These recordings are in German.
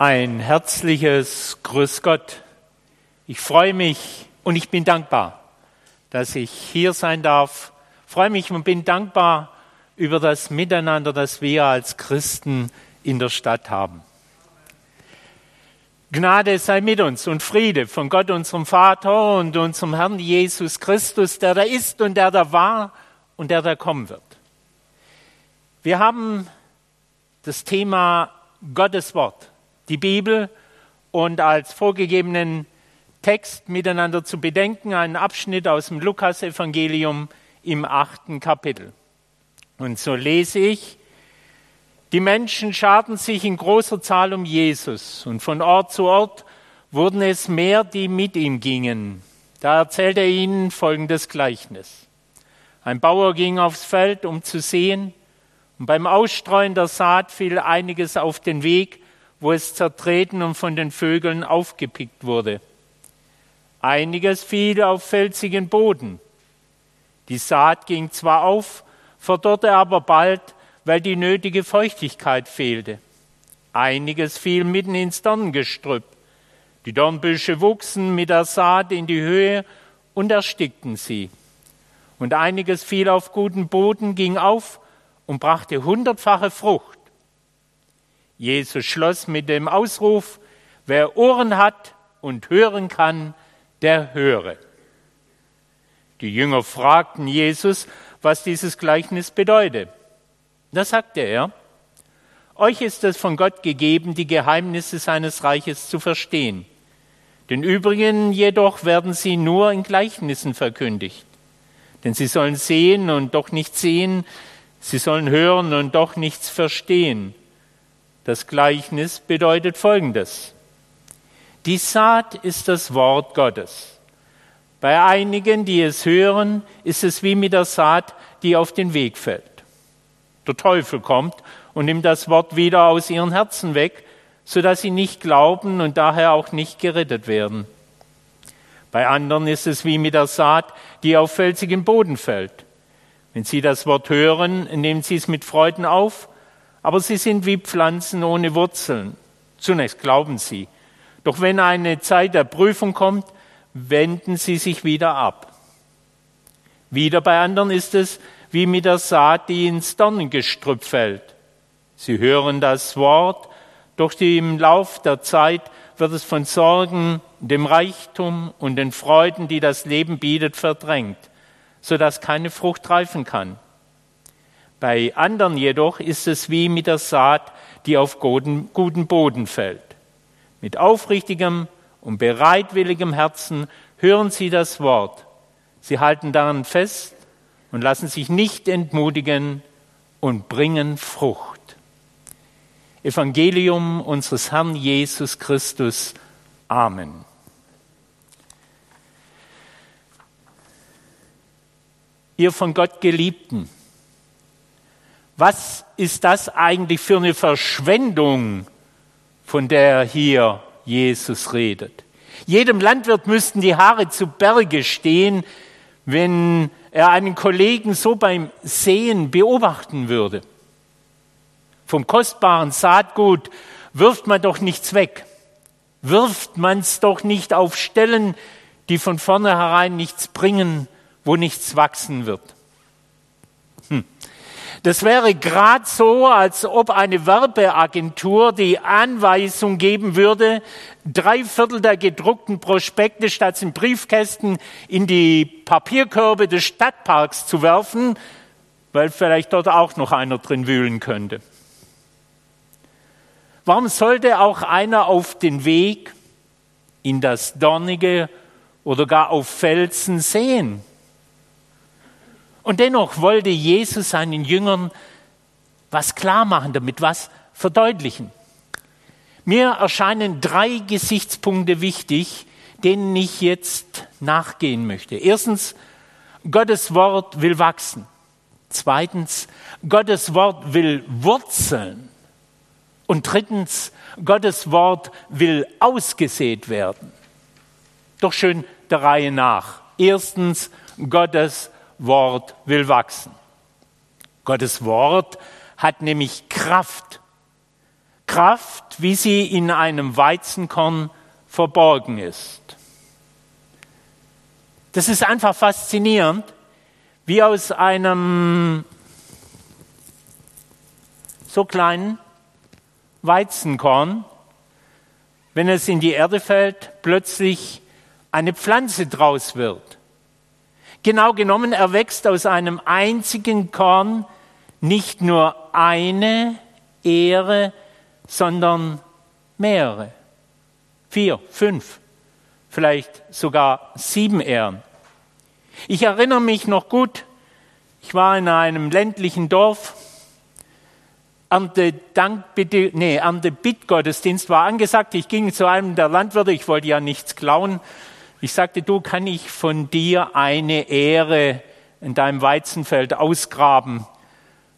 Ein herzliches Grüß Gott. Ich freue mich und ich bin dankbar, dass ich hier sein darf. Ich freue mich und bin dankbar über das Miteinander, das wir als Christen in der Stadt haben. Gnade sei mit uns und Friede von Gott, unserem Vater und unserem Herrn Jesus Christus, der da ist und der da war und der da kommen wird. Wir haben das Thema Gottes Wort die Bibel und als vorgegebenen Text miteinander zu bedenken, einen Abschnitt aus dem Lukasevangelium im achten Kapitel. Und so lese ich, die Menschen scharten sich in großer Zahl um Jesus und von Ort zu Ort wurden es mehr, die mit ihm gingen. Da erzählt er ihnen folgendes Gleichnis. Ein Bauer ging aufs Feld, um zu sehen, und beim Ausstreuen der Saat fiel einiges auf den Weg, wo es zertreten und von den Vögeln aufgepickt wurde. Einiges fiel auf felsigen Boden. Die Saat ging zwar auf, verdorrte aber bald, weil die nötige Feuchtigkeit fehlte. Einiges fiel mitten ins Dorngestrüpp. Die Dornbüsche wuchsen mit der Saat in die Höhe und erstickten sie. Und einiges fiel auf guten Boden, ging auf und brachte hundertfache Frucht. Jesus schloss mit dem Ausruf, wer Ohren hat und hören kann, der höre. Die Jünger fragten Jesus, was dieses Gleichnis bedeutet. Da sagte er, euch ist es von Gott gegeben, die Geheimnisse seines Reiches zu verstehen. Den übrigen jedoch werden sie nur in Gleichnissen verkündigt. Denn sie sollen sehen und doch nicht sehen, sie sollen hören und doch nichts verstehen. Das Gleichnis bedeutet Folgendes. Die Saat ist das Wort Gottes. Bei einigen, die es hören, ist es wie mit der Saat, die auf den Weg fällt. Der Teufel kommt und nimmt das Wort wieder aus ihren Herzen weg, sodass sie nicht glauben und daher auch nicht gerettet werden. Bei anderen ist es wie mit der Saat, die auf felsigen Boden fällt. Wenn sie das Wort hören, nehmen sie es mit Freuden auf, aber sie sind wie Pflanzen ohne Wurzeln. Zunächst glauben sie. Doch wenn eine Zeit der Prüfung kommt, wenden sie sich wieder ab. Wieder bei anderen ist es wie mit der Saat, die ins Dornengestrüpp fällt. Sie hören das Wort, doch im Lauf der Zeit wird es von Sorgen, dem Reichtum und den Freuden, die das Leben bietet, verdrängt, sodass keine Frucht reifen kann. Bei anderen jedoch ist es wie mit der Saat, die auf guten, Boden fällt. Mit aufrichtigem und bereitwilligem Herzen hören sie das Wort. Sie halten daran fest und lassen sich nicht entmutigen und bringen Frucht. Evangelium unseres Herrn Jesus Christus. Amen. Ihr von Gott geliebten, was ist das eigentlich für eine Verschwendung, von der hier Jesus redet? Jedem Landwirt müssten die Haare zu Berge stehen, wenn er einen Kollegen so beim Sehen beobachten würde. Vom kostbaren Saatgut wirft man doch nichts weg. Wirft man es doch nicht auf Stellen, die von vornherein nichts bringen, wo nichts wachsen wird. Das wäre gerade so, als ob eine Werbeagentur die Anweisung geben würde, drei Viertel der gedruckten Prospekte statt in Briefkästen in die Papierkörbe des Stadtparks zu werfen, weil vielleicht dort auch noch einer drin wühlen könnte. Warum sollte auch einer auf den Weg in das Dornige oder gar auf Felsen sehen? Und dennoch wollte Jesus seinen Jüngern was klar machen damit, was verdeutlichen. Mir erscheinen drei Gesichtspunkte wichtig, denen ich jetzt nachgehen möchte. Erstens, Gottes Wort will wachsen. Zweitens, Gottes Wort will wurzeln. Und drittens, Gottes Wort will ausgesät werden. Doch schön der Reihe nach. Erstens, Gottes Wort will wachsen. Gottes Wort hat nämlich Kraft. Kraft, wie sie in einem Weizenkorn verborgen ist. Das ist einfach faszinierend, wie aus einem so kleinen Weizenkorn, wenn es in die Erde fällt, plötzlich eine Pflanze draus wird. Genau genommen erwächst aus einem einzigen Korn nicht nur eine Ehre, sondern mehrere. Vier, fünf, vielleicht sogar sieben Ehren. Ich erinnere mich noch gut, ich war in einem ländlichen Dorf, Ernte Dank nee, Ernte Bittgottesdienst war angesagt. Ich ging zu einem der Landwirte, ich wollte ja nichts klauen. Ich sagte, du kann ich von dir eine Ehre in deinem Weizenfeld ausgraben.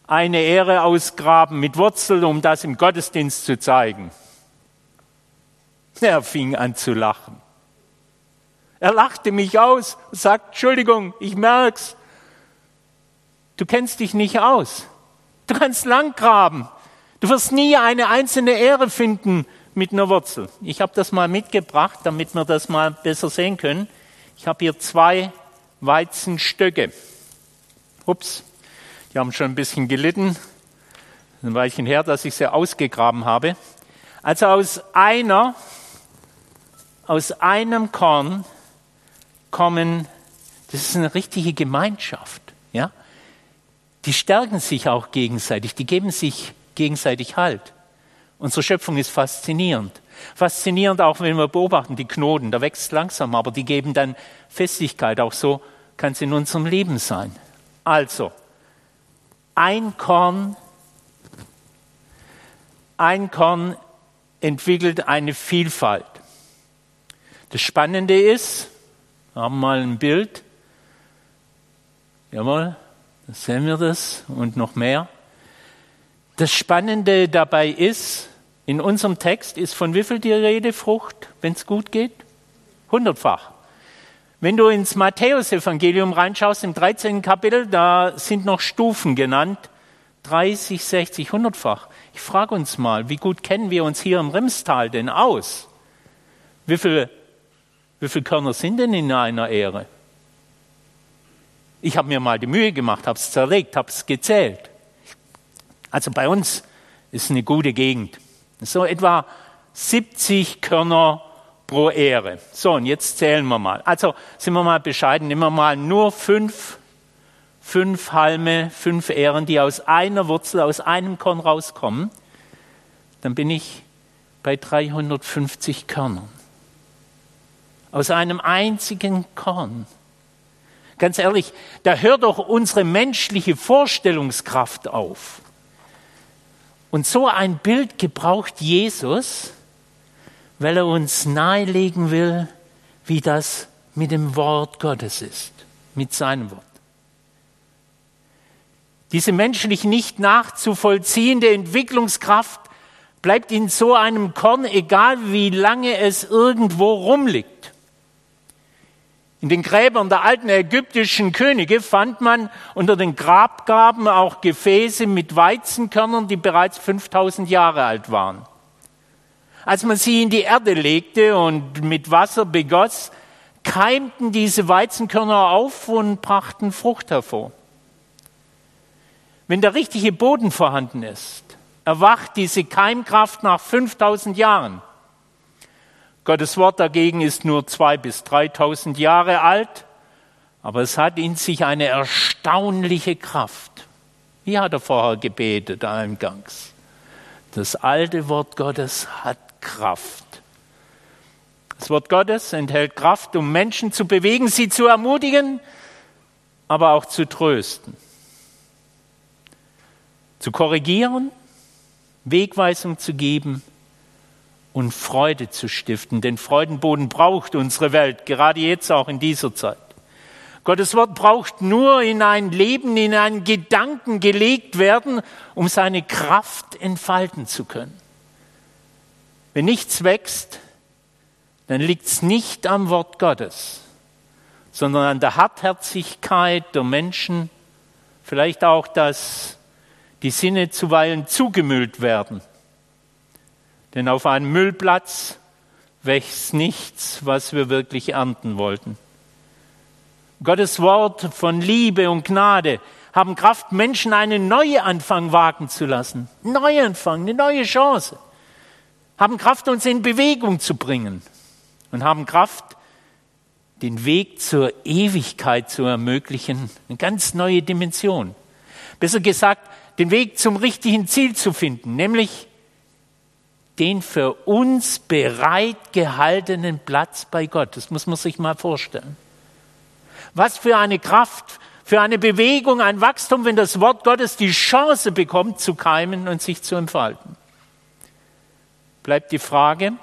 Eine Ehre ausgraben mit Wurzeln, um das im Gottesdienst zu zeigen. Er fing an zu lachen. Er lachte mich aus sagt, Entschuldigung, ich merk's. Du kennst dich nicht aus. Du kannst lang graben. Du wirst nie eine einzelne Ehre finden mit einer Wurzel. Ich habe das mal mitgebracht, damit wir das mal besser sehen können. Ich habe hier zwei Weizenstöcke. Ups, die haben schon ein bisschen gelitten. Ein Weilchen her, dass ich sie ausgegraben habe. Also aus einer, aus einem Korn kommen, das ist eine richtige Gemeinschaft, ja die stärken sich auch gegenseitig, die geben sich gegenseitig Halt. Unsere Schöpfung ist faszinierend. Faszinierend auch, wenn wir beobachten, die Knoten, da wächst langsam, aber die geben dann Festigkeit. Auch so kann es in unserem Leben sein. Also, ein Korn, ein Korn entwickelt eine Vielfalt. Das Spannende ist, wir haben mal ein Bild, jawohl, sehen wir das und noch mehr. Das Spannende dabei ist, in unserem Text ist von wie viel die Rede Frucht, wenn es gut geht? Hundertfach. Wenn du ins Matthäusevangelium reinschaust, im 13. Kapitel, da sind noch Stufen genannt. 30, 60, hundertfach. Ich frage uns mal, wie gut kennen wir uns hier im Rimstal denn aus? Wie viele wie viel Körner sind denn in einer Ehre? Ich habe mir mal die Mühe gemacht, habe es zerlegt, habe es gezählt. Also bei uns ist eine gute Gegend. So etwa 70 Körner pro Ehre. So, und jetzt zählen wir mal. Also sind wir mal bescheiden, nehmen wir mal nur fünf, fünf Halme, fünf Ähren, die aus einer Wurzel, aus einem Korn rauskommen. Dann bin ich bei 350 Körnern. Aus einem einzigen Korn. Ganz ehrlich, da hört doch unsere menschliche Vorstellungskraft auf. Und so ein Bild gebraucht Jesus, weil er uns nahelegen will, wie das mit dem Wort Gottes ist, mit seinem Wort. Diese menschlich nicht nachzuvollziehende Entwicklungskraft bleibt in so einem Korn, egal wie lange es irgendwo rumliegt. In den Gräbern der alten ägyptischen Könige fand man unter den Grabgaben auch Gefäße mit Weizenkörnern, die bereits 5000 Jahre alt waren. Als man sie in die Erde legte und mit Wasser begoss, keimten diese Weizenkörner auf und brachten Frucht hervor. Wenn der richtige Boden vorhanden ist, erwacht diese Keimkraft nach 5000 Jahren. Gottes Wort dagegen ist nur zwei bis dreitausend Jahre alt, aber es hat in sich eine erstaunliche Kraft. Wie hat er vorher gebetet eingangs? Das alte Wort Gottes hat Kraft. Das Wort Gottes enthält Kraft, um Menschen zu bewegen, sie zu ermutigen, aber auch zu trösten, zu korrigieren, Wegweisung zu geben und Freude zu stiften. Den Freudenboden braucht unsere Welt, gerade jetzt auch in dieser Zeit. Gottes Wort braucht nur in ein Leben, in einen Gedanken gelegt werden, um seine Kraft entfalten zu können. Wenn nichts wächst, dann liegt es nicht am Wort Gottes, sondern an der Hartherzigkeit der Menschen, vielleicht auch, dass die Sinne zuweilen zugemüllt werden Denn auf einem Müllplatz wächst nichts, was wir wirklich ernten wollten. Gottes Wort von Liebe und Gnade haben Kraft, Menschen einen Neuanfang wagen zu lassen. Neuanfang, eine neue Chance. Haben Kraft, uns in Bewegung zu bringen. Und haben Kraft, den Weg zur Ewigkeit zu ermöglichen. Eine ganz neue Dimension. Besser gesagt, den Weg zum richtigen Ziel zu finden, nämlich den für uns bereit gehaltenen Platz bei Gott. Das muss man sich mal vorstellen. Was für eine Kraft, für eine Bewegung, ein Wachstum, wenn das Wort Gottes die Chance bekommt, zu keimen und sich zu entfalten. Bleibt die Frage,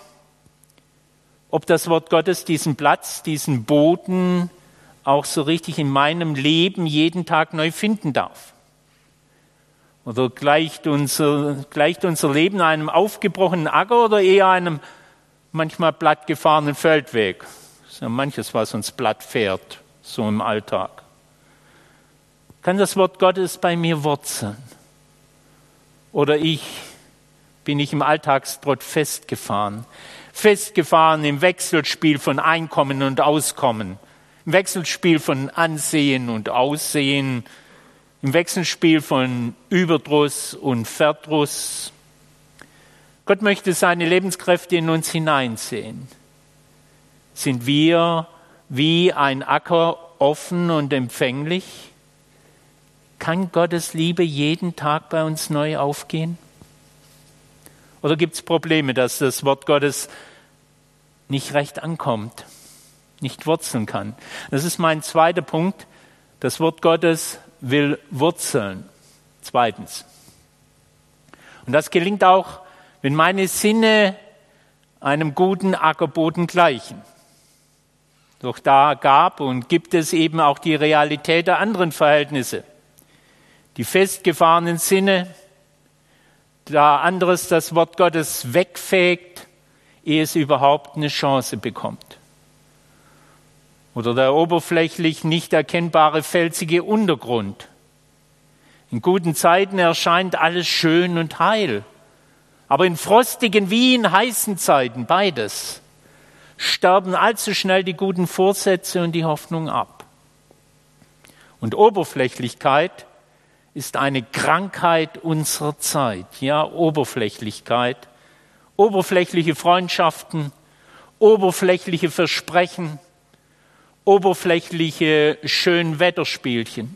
ob das Wort Gottes diesen Platz, diesen Boden auch so richtig in meinem Leben jeden Tag neu finden darf. Oder gleicht unser, gleicht unser Leben einem aufgebrochenen Acker oder eher einem manchmal plattgefahrenen Feldweg? Das ist ja manches, was uns platt fährt, so im Alltag. Kann das Wort Gottes bei mir wurzeln? Oder ich bin ich im Alltagstrott festgefahren? Festgefahren im Wechselspiel von Einkommen und Auskommen, im Wechselspiel von Ansehen und Aussehen, im Wechselspiel von Überdruss und Verdruss. Gott möchte seine Lebenskräfte in uns hineinsehen. Sind wir wie ein Acker offen und empfänglich? Kann Gottes Liebe jeden Tag bei uns neu aufgehen? Oder gibt es Probleme, dass das Wort Gottes nicht recht ankommt, nicht wurzeln kann? Das ist mein zweiter Punkt. Das Wort Gottes will wurzeln. Zweitens. Und das gelingt auch, wenn meine Sinne einem guten Ackerboden gleichen. Doch da gab und gibt es eben auch die Realität der anderen Verhältnisse. Die festgefahrenen Sinne, da anderes das Wort Gottes wegfegt, ehe es überhaupt eine Chance bekommt oder der oberflächlich nicht erkennbare felsige Untergrund. In guten Zeiten erscheint alles schön und heil, aber in frostigen wie in heißen Zeiten, beides, sterben allzu schnell die guten Vorsätze und die Hoffnung ab. Und Oberflächlichkeit ist eine Krankheit unserer Zeit. Ja, Oberflächlichkeit, oberflächliche Freundschaften, oberflächliche Versprechen, oberflächliche Schönwetterspielchen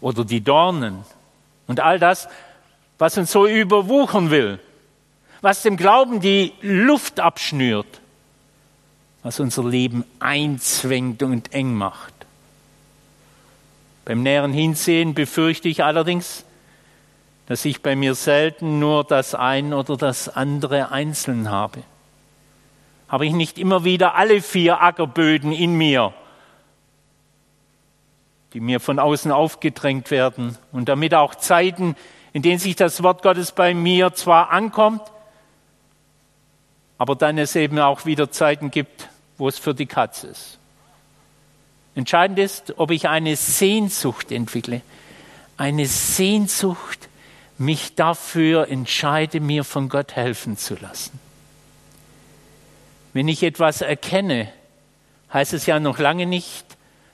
oder die Dornen und all das, was uns so überwuchern will, was dem Glauben die Luft abschnürt, was unser Leben einzwängt und eng macht. Beim näheren Hinsehen befürchte ich allerdings, dass ich bei mir selten nur das ein oder das andere einzeln habe. Habe ich nicht immer wieder alle vier Ackerböden in mir, die mir von außen aufgedrängt werden und damit auch Zeiten, in denen sich das Wort Gottes bei mir zwar ankommt, aber dann es eben auch wieder Zeiten gibt, wo es für die Katze ist. Entscheidend ist, ob ich eine Sehnsucht entwickle, eine Sehnsucht, mich dafür entscheide, mir von Gott helfen zu lassen. Wenn ich etwas erkenne, heißt es ja noch lange nicht,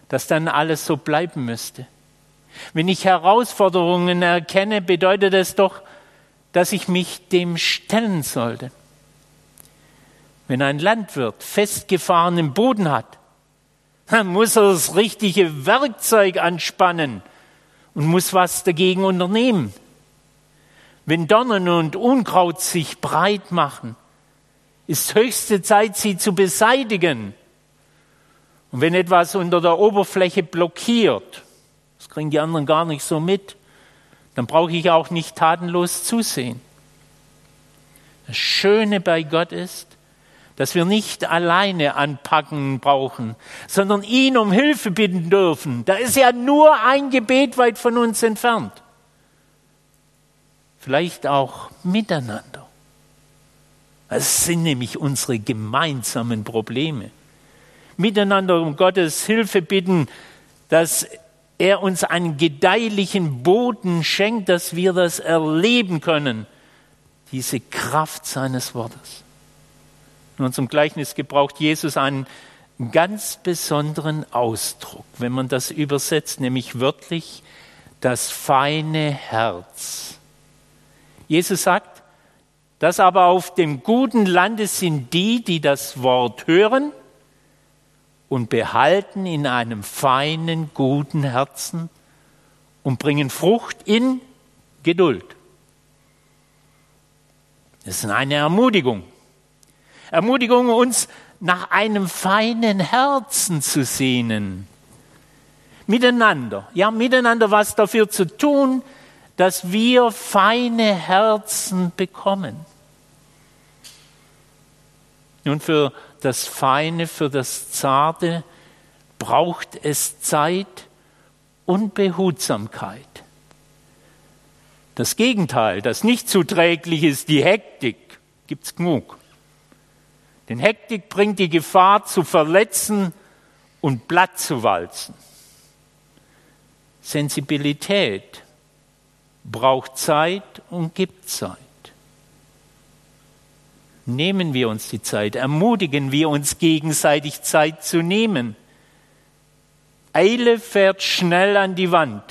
dass dann alles so bleiben müsste. Wenn ich Herausforderungen erkenne, bedeutet es doch, dass ich mich dem stellen sollte. Wenn ein Landwirt festgefahrenen Boden hat, dann muss er das richtige Werkzeug anspannen und muss was dagegen unternehmen. Wenn Dornen und Unkraut sich breit machen, ist höchste Zeit, sie zu beseitigen. Und wenn etwas unter der Oberfläche blockiert, das kriegen die anderen gar nicht so mit, dann brauche ich auch nicht tatenlos zusehen. Das Schöne bei Gott ist, dass wir nicht alleine anpacken brauchen, sondern ihn um Hilfe bitten dürfen. Da ist ja nur ein Gebet weit von uns entfernt. Vielleicht auch miteinander. Es sind nämlich unsere gemeinsamen Probleme. Miteinander um Gottes Hilfe bitten, dass er uns einen gedeihlichen Boden schenkt, dass wir das erleben können. diese Kraft seines Wortes. In unserem Gleichnis gebraucht Jesus einen ganz besonderen Ausdruck, wenn man das übersetzt, nämlich wörtlich das feine Herz. Jesus sagt, dass aber auf dem guten Lande sind die, die das Wort hören und behalten in einem feinen, guten Herzen und bringen Frucht in Geduld. Das ist eine Ermutigung. Ermutigung, uns nach einem feinen Herzen zu sehnen. Miteinander, ja, miteinander was dafür zu tun, dass wir feine Herzen bekommen. Nun, für das Feine, für das Zarte braucht es Zeit und Behutsamkeit. Das Gegenteil, das nicht zuträglich ist, die Hektik, gibt's genug. Denn Hektik bringt die Gefahr zu verletzen und platt zu walzen. Sensibilität braucht Zeit und gibt Zeit. Nehmen wir uns die Zeit, ermutigen wir uns gegenseitig Zeit zu nehmen. Eile fährt schnell an die Wand,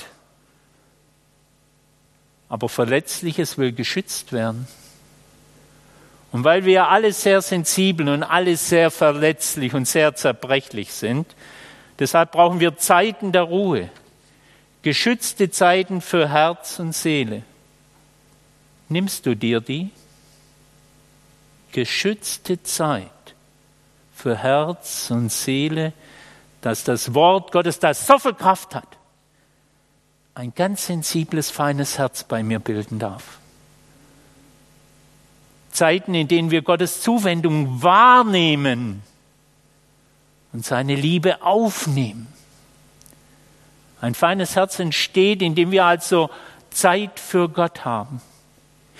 aber Verletzliches will geschützt werden. Und weil wir alle sehr sensibel und alle sehr verletzlich und sehr zerbrechlich sind, deshalb brauchen wir Zeiten der Ruhe, geschützte Zeiten für Herz und Seele. Nimmst du dir die? Geschützte Zeit für Herz und Seele, dass das Wort Gottes, das so viel Kraft hat, ein ganz sensibles, feines Herz bei mir bilden darf. Zeiten, in denen wir Gottes Zuwendung wahrnehmen und seine Liebe aufnehmen. Ein feines Herz entsteht, indem wir also Zeit für Gott haben,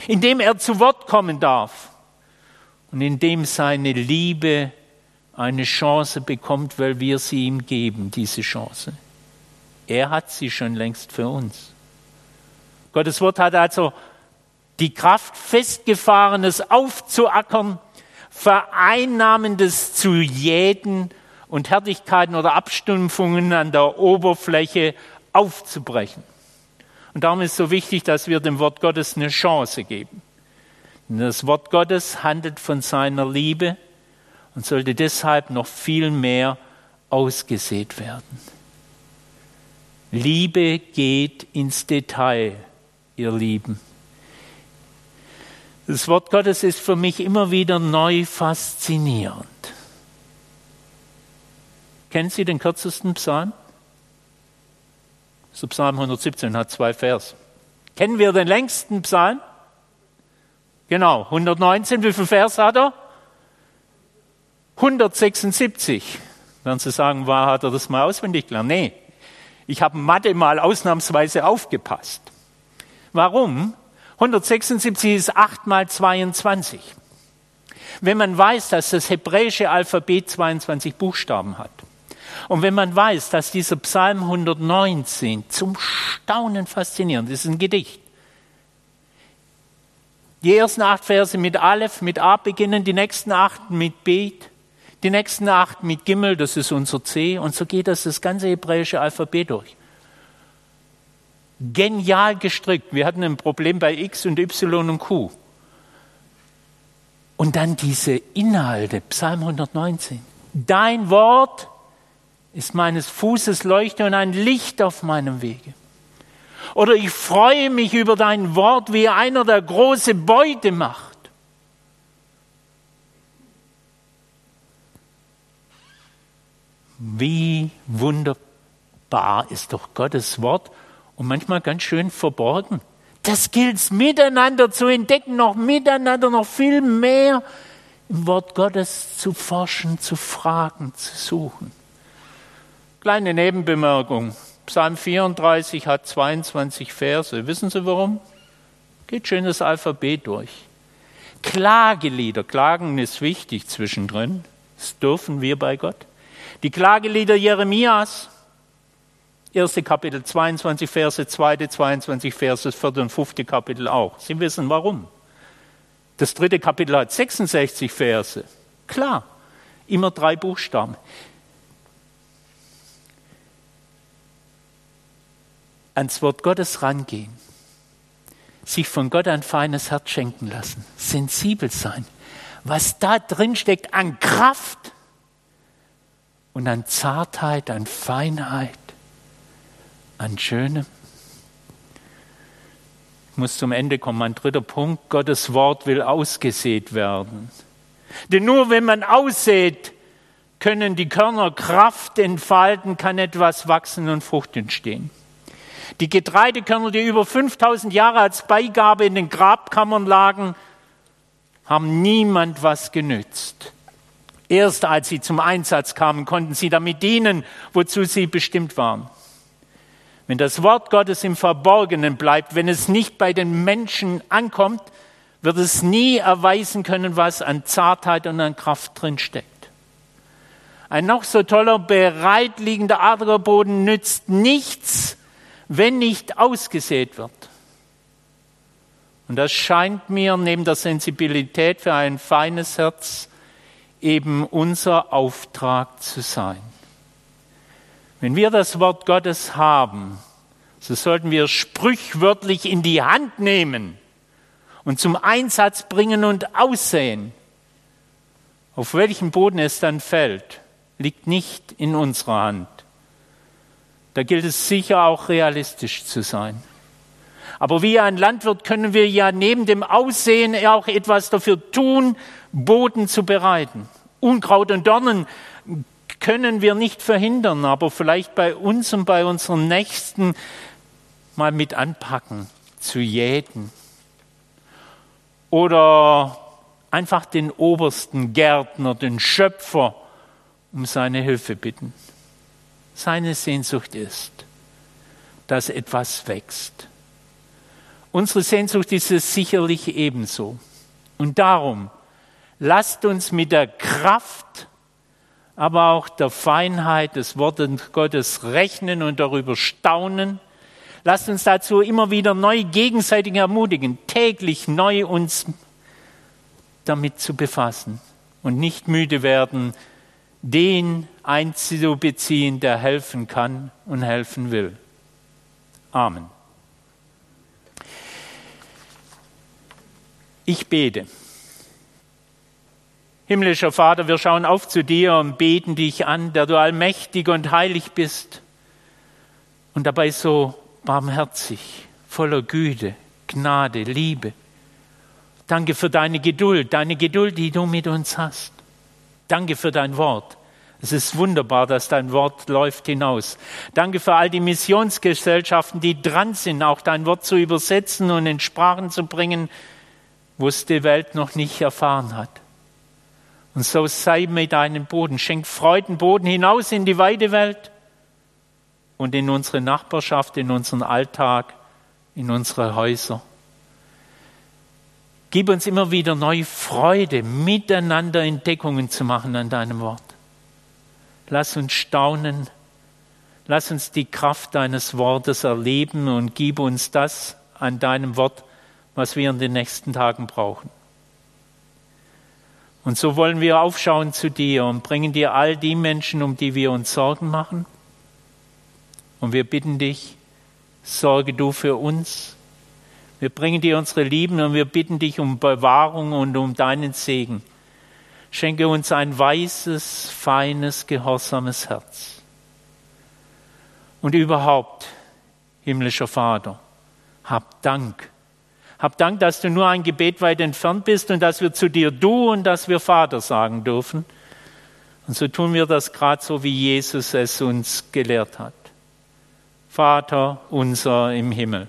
indem er zu Wort kommen darf und indem seine Liebe eine Chance bekommt, weil wir sie ihm geben, diese Chance. Er hat sie schon längst für uns. Gottes Wort hat also die Kraft, Festgefahrenes aufzuackern, Vereinnahmendes zu jäten und Härtigkeiten oder Abstumpfungen an der Oberfläche aufzubrechen. Und darum ist es so wichtig, dass wir dem Wort Gottes eine Chance geben. Das Wort Gottes handelt von seiner Liebe und sollte deshalb noch viel mehr ausgesät werden. Liebe geht ins Detail, ihr Lieben. Das Wort Gottes ist für mich immer wieder neu faszinierend. Kennen Sie den kürzesten Psalm? So Psalm 117 hat zwei Vers. Kennen wir den längsten Psalm? Genau, 119. Wie viel Vers hat er? 176. Werden Sie sagen, war hat er das mal auswendig gelernt? Nee, ich habe Mathe mal ausnahmsweise aufgepasst. Warum? 176 ist 8 mal 22. Wenn man weiß, dass das hebräische Alphabet 22 Buchstaben hat und wenn man weiß, dass dieser Psalm 119 zum Staunen faszinierend ist ein Gedicht. Die ersten acht Verse mit Aleph, mit A beginnen, die nächsten acht mit Bet, die nächsten acht mit Gimmel, das ist unser C, und so geht das das ganze hebräische Alphabet durch genial gestrickt. Wir hatten ein Problem bei X und Y und Q. Und dann diese Inhalte, Psalm 119. Dein Wort ist meines Fußes Leuchte und ein Licht auf meinem Wege. Oder ich freue mich über dein Wort, wie einer, der große Beute macht. Wie wunderbar ist doch Gottes Wort und manchmal ganz schön verborgen. Das gilt es miteinander zu entdecken, noch miteinander, noch viel mehr im Wort Gottes zu forschen, zu fragen, zu suchen. Kleine Nebenbemerkung. Psalm 34 hat 22 Verse. Wissen Sie warum? Geht schön das Alphabet durch. Klagelieder, Klagen ist wichtig zwischendrin. Das dürfen wir bei Gott. Die Klagelieder Jeremias, Erste Kapitel 22 Verse, zweite 22 Verse, vierte und fünfte Kapitel auch. Sie wissen warum. Das dritte Kapitel hat 66 Verse. Klar, immer drei Buchstaben. Ans Wort Gottes rangehen, sich von Gott ein feines Herz schenken lassen, sensibel sein, was da drin steckt an Kraft und an Zartheit, an Feinheit, an Schönem. Ich muss zum Ende kommen. Mein dritter Punkt. Gottes Wort will ausgesät werden. Denn nur wenn man aussät, können die Körner Kraft entfalten, kann etwas wachsen und Frucht entstehen. Die Getreidekörner, die über 5000 Jahre als Beigabe in den Grabkammern lagen, haben niemand was genützt. Erst als sie zum Einsatz kamen, konnten sie damit dienen, wozu sie bestimmt waren. Wenn das Wort Gottes im Verborgenen bleibt, wenn es nicht bei den Menschen ankommt, wird es nie erweisen können, was an Zartheit und an Kraft drinsteckt. Ein noch so toller, bereitliegender Adlerboden nützt nichts, wenn nicht ausgesät wird. Und das scheint mir neben der Sensibilität für ein feines Herz eben unser Auftrag zu sein. Wenn wir das Wort Gottes haben, so sollten wir sprichwörtlich in die Hand nehmen und zum Einsatz bringen und aussehen. Auf welchem Boden es dann fällt, liegt nicht in unserer Hand. Da gilt es sicher auch realistisch zu sein. Aber wie ein Landwirt können wir ja neben dem Aussehen auch etwas dafür tun, Boden zu bereiten. Unkraut und Dornen können wir nicht verhindern, aber vielleicht bei uns und bei unseren Nächsten mal mit anpacken, zu jäten. Oder einfach den obersten Gärtner, den Schöpfer um seine Hilfe bitten. Seine Sehnsucht ist, dass etwas wächst. Unsere Sehnsucht ist es sicherlich ebenso. Und darum lasst uns mit der Kraft aber auch der Feinheit des Wortes Gottes rechnen und darüber staunen. Lasst uns dazu immer wieder neu gegenseitig ermutigen, täglich neu uns damit zu befassen und nicht müde werden, den einzubeziehen, der helfen kann und helfen will. Amen. Ich bete. Himmlischer Vater, wir schauen auf zu dir und beten dich an, der du allmächtig und heilig bist und dabei so barmherzig, voller Güte, Gnade, Liebe. Danke für deine Geduld, deine Geduld, die du mit uns hast. Danke für dein Wort. Es ist wunderbar, dass dein Wort läuft hinaus. Danke für all die Missionsgesellschaften, die dran sind, auch dein Wort zu übersetzen und in Sprachen zu bringen, wo es die Welt noch nicht erfahren hat. Und so sei mit deinem Boden. Schenk Freudenboden hinaus in die weite Welt und in unsere Nachbarschaft, in unseren Alltag, in unsere Häuser. Gib uns immer wieder neue Freude, miteinander Entdeckungen zu machen an deinem Wort. Lass uns staunen. Lass uns die Kraft deines Wortes erleben und gib uns das an deinem Wort, was wir in den nächsten Tagen brauchen. Und so wollen wir aufschauen zu dir und bringen dir all die Menschen, um die wir uns Sorgen machen. Und wir bitten dich, sorge du für uns. Wir bringen dir unsere Lieben und wir bitten dich um Bewahrung und um deinen Segen. Schenke uns ein weißes, feines, gehorsames Herz. Und überhaupt, himmlischer Vater, hab Dank hab Dank, dass du nur ein Gebet weit entfernt bist und dass wir zu dir du und dass wir Vater sagen dürfen. Und so tun wir das gerade so, wie Jesus es uns gelehrt hat. Vater unser im Himmel,